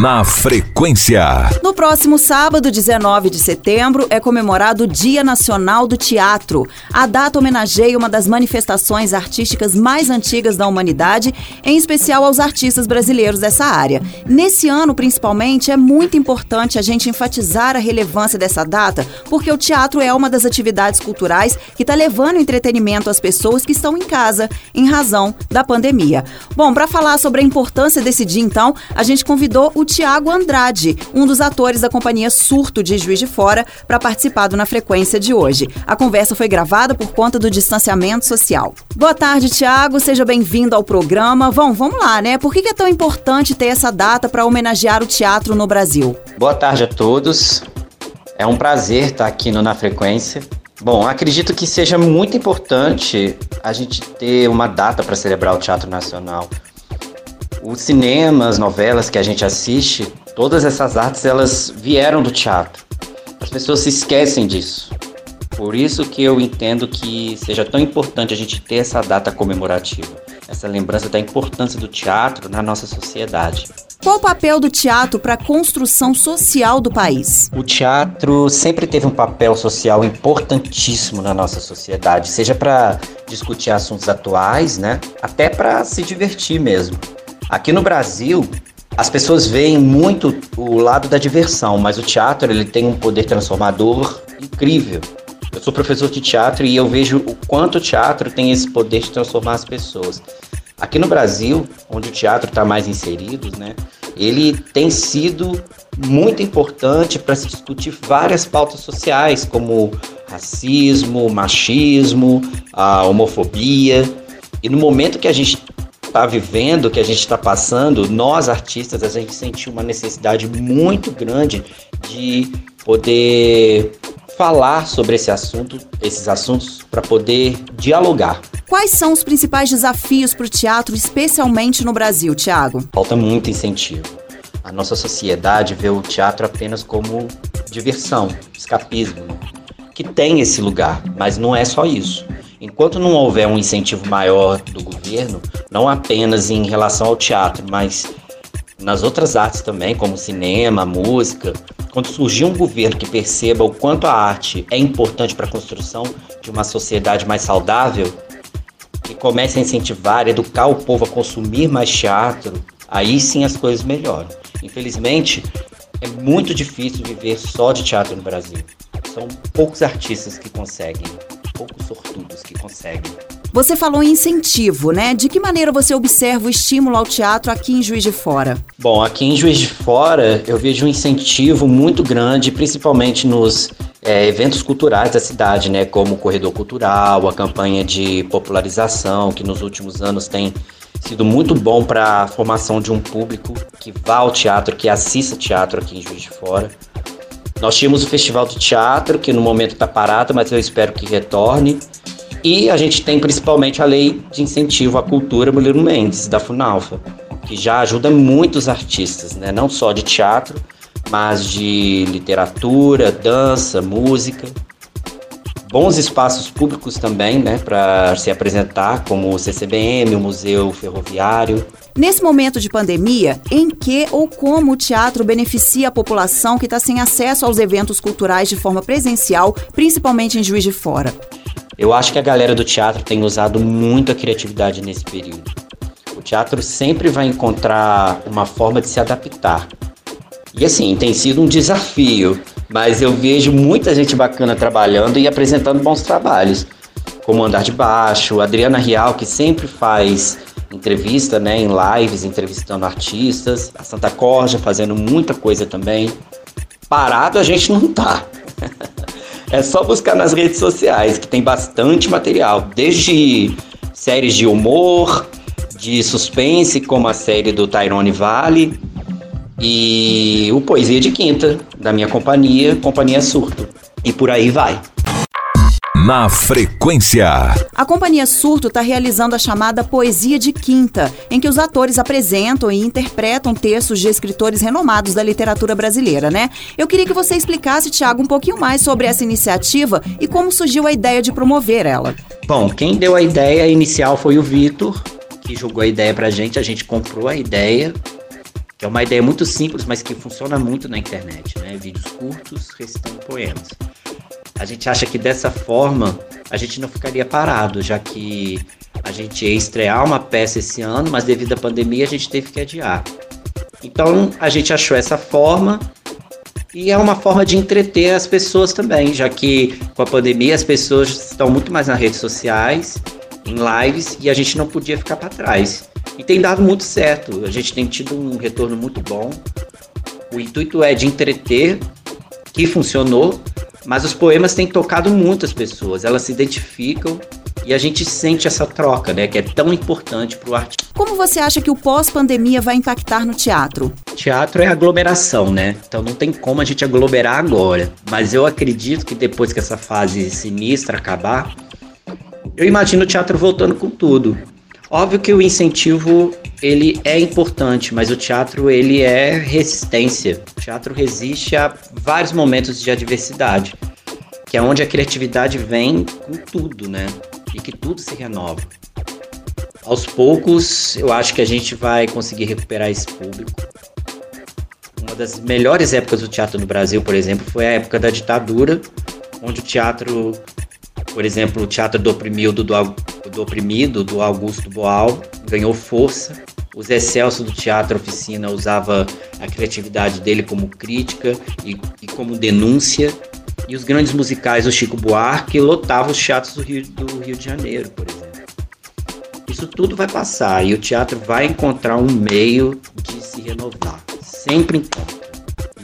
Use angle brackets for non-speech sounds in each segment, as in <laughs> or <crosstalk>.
Na frequência. No próximo sábado, 19 de setembro, é comemorado o Dia Nacional do Teatro. A data homenageia uma das manifestações artísticas mais antigas da humanidade, em especial aos artistas brasileiros dessa área. Nesse ano, principalmente, é muito importante a gente enfatizar a relevância dessa data, porque o teatro é uma das atividades culturais que está levando entretenimento às pessoas que estão em casa, em razão da pandemia. Bom, para falar sobre a importância desse dia, então, a gente convidou o Tiago Andrade, um dos atores da companhia Surto de Juiz de Fora, para participar do Na Frequência de hoje. A conversa foi gravada por conta do distanciamento social. Boa tarde, Tiago. Seja bem-vindo ao programa. Vão, vamos lá, né? Por que é tão importante ter essa data para homenagear o teatro no Brasil? Boa tarde a todos. É um prazer estar aqui no Na Frequência. Bom, acredito que seja muito importante a gente ter uma data para celebrar o Teatro Nacional. Os cinemas, novelas que a gente assiste, todas essas artes elas vieram do teatro. As pessoas se esquecem disso. Por isso que eu entendo que seja tão importante a gente ter essa data comemorativa, essa lembrança da importância do teatro na nossa sociedade. Qual o papel do teatro para a construção social do país? O teatro sempre teve um papel social importantíssimo na nossa sociedade, seja para discutir assuntos atuais, né, até para se divertir mesmo. Aqui no Brasil, as pessoas veem muito o lado da diversão, mas o teatro ele tem um poder transformador incrível. Eu sou professor de teatro e eu vejo o quanto o teatro tem esse poder de transformar as pessoas. Aqui no Brasil, onde o teatro está mais inserido, né, ele tem sido muito importante para se discutir várias pautas sociais, como racismo, machismo, a homofobia. E no momento que a gente está vivendo, que a gente está passando, nós artistas, a gente sentiu uma necessidade muito grande de poder falar sobre esse assunto, esses assuntos, para poder dialogar. Quais são os principais desafios para o teatro, especialmente no Brasil, Tiago? Falta muito incentivo. A nossa sociedade vê o teatro apenas como diversão, escapismo, que tem esse lugar, mas não é só isso. Enquanto não houver um incentivo maior do governo, não apenas em relação ao teatro, mas nas outras artes também, como cinema, música, quando surgir um governo que perceba o quanto a arte é importante para a construção de uma sociedade mais saudável, que comece a incentivar, educar o povo a consumir mais teatro, aí sim as coisas melhoram. Infelizmente, é muito difícil viver só de teatro no Brasil. São poucos artistas que conseguem poucos sortudos que conseguem. Você falou em incentivo, né? De que maneira você observa o estímulo ao teatro aqui em Juiz de Fora? Bom, aqui em Juiz de Fora eu vejo um incentivo muito grande, principalmente nos é, eventos culturais da cidade, né? Como o Corredor Cultural, a campanha de popularização, que nos últimos anos tem sido muito bom para a formação de um público que vá ao teatro, que assista teatro aqui em Juiz de Fora. Nós tínhamos o Festival de Teatro, que no momento está parado, mas eu espero que retorne. E a gente tem principalmente a Lei de Incentivo à Cultura Mulher Mendes, da Funalfa, que já ajuda muitos artistas, né? não só de teatro, mas de literatura, dança, música. Bons espaços públicos também, né, para se apresentar, como o CCBM, o Museu Ferroviário. Nesse momento de pandemia, em que ou como o teatro beneficia a população que está sem acesso aos eventos culturais de forma presencial, principalmente em Juiz de Fora? Eu acho que a galera do teatro tem usado muito a criatividade nesse período. O teatro sempre vai encontrar uma forma de se adaptar. E assim, tem sido um desafio, mas eu vejo muita gente bacana trabalhando e apresentando bons trabalhos, como Andar de Baixo, Adriana Real, que sempre faz entrevista, né, em lives, entrevistando artistas, a Santa Corja fazendo muita coisa também. Parado a gente não tá. <laughs> é só buscar nas redes sociais, que tem bastante material, desde séries de humor, de suspense, como a série do Tyrone Vale, e o Poesia de Quinta, da minha companhia, Companhia Surto. E por aí vai. Na frequência. A Companhia Surto está realizando a chamada Poesia de Quinta, em que os atores apresentam e interpretam textos de escritores renomados da literatura brasileira, né? Eu queria que você explicasse, Tiago, um pouquinho mais sobre essa iniciativa e como surgiu a ideia de promover ela. Bom, quem deu a ideia inicial foi o Vitor, que jogou a ideia pra gente, a gente comprou a ideia que é uma ideia muito simples, mas que funciona muito na internet, né? Vídeos curtos recitando poemas. A gente acha que dessa forma a gente não ficaria parado, já que a gente ia estrear uma peça esse ano, mas devido à pandemia a gente teve que adiar. Então a gente achou essa forma e é uma forma de entreter as pessoas também, já que com a pandemia as pessoas estão muito mais nas redes sociais, em lives, e a gente não podia ficar para trás. E tem dado muito certo, a gente tem tido um retorno muito bom. O intuito é de entreter, que funcionou, mas os poemas têm tocado muitas pessoas, elas se identificam e a gente sente essa troca, né, que é tão importante para o artista. Como você acha que o pós-pandemia vai impactar no teatro? Teatro é aglomeração, né? Então não tem como a gente aglomerar agora. Mas eu acredito que depois que essa fase sinistra acabar, eu imagino o teatro voltando com tudo. Óbvio que o incentivo ele é importante, mas o teatro ele é resistência. O teatro resiste a vários momentos de adversidade, que é onde a criatividade vem com tudo, né? E que tudo se renova. Aos poucos, eu acho que a gente vai conseguir recuperar esse público. Uma das melhores épocas do teatro no Brasil, por exemplo, foi a época da ditadura, onde o teatro, por exemplo, o teatro do oprimido do, do oprimido do Augusto Boal ganhou força. O Zé Celso do Teatro Oficina usava a criatividade dele como crítica e, e como denúncia. E os grandes musicais do Chico Buarque lotavam os teatros do Rio, do Rio de Janeiro, por exemplo. Isso tudo vai passar e o teatro vai encontrar um meio de se renovar. Sempre encontra.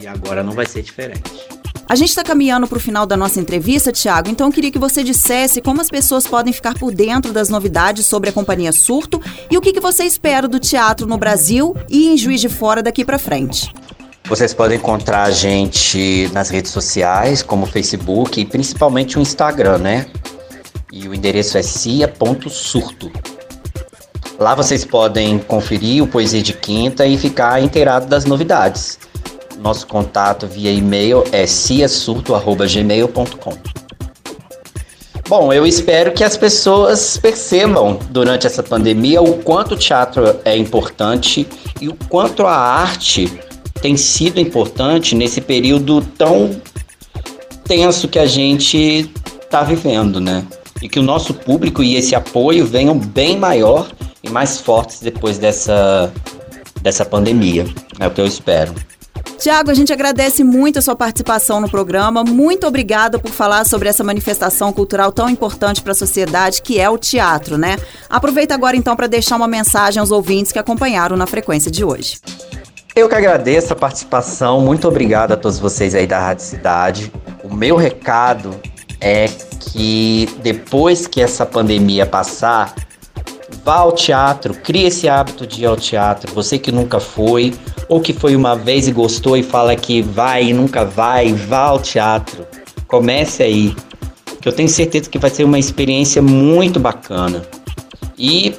E agora não vai ser diferente. A gente está caminhando para o final da nossa entrevista, Tiago, então eu queria que você dissesse como as pessoas podem ficar por dentro das novidades sobre a Companhia Surto e o que, que você espera do teatro no Brasil e em Juiz de Fora daqui para frente. Vocês podem encontrar a gente nas redes sociais, como o Facebook e principalmente o Instagram, né? E o endereço é cia.surto. Lá vocês podem conferir o Poesia de Quinta e ficar inteirado das novidades. Nosso contato via e-mail é ciasurto.gmail.com. Bom, eu espero que as pessoas percebam durante essa pandemia o quanto o teatro é importante e o quanto a arte tem sido importante nesse período tão tenso que a gente está vivendo, né? E que o nosso público e esse apoio venham bem maior e mais fortes depois dessa, dessa pandemia. É o que eu espero. Tiago, a gente agradece muito a sua participação no programa. Muito obrigada por falar sobre essa manifestação cultural tão importante para a sociedade, que é o teatro, né? Aproveita agora então para deixar uma mensagem aos ouvintes que acompanharam na frequência de hoje. Eu que agradeço a participação. Muito obrigado a todos vocês aí da Rádio Cidade. O meu recado é que depois que essa pandemia passar, vá ao teatro, crie esse hábito de ir ao teatro. Você que nunca foi, ou que foi uma vez e gostou e fala que vai e nunca vai, vá ao teatro. Comece aí, que eu tenho certeza que vai ser uma experiência muito bacana. E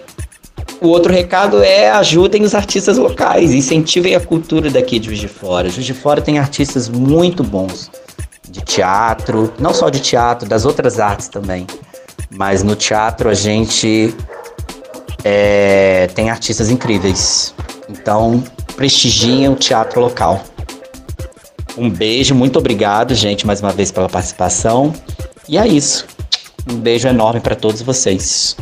o outro recado é ajudem os artistas locais, incentivem a cultura daqui de Juiz de Fora. Juiz de Fora tem artistas muito bons de teatro, não só de teatro, das outras artes também. Mas no teatro a gente é, tem artistas incríveis. Então, prestigiem o teatro local. Um beijo, muito obrigado, gente, mais uma vez pela participação. E é isso. Um beijo enorme para todos vocês.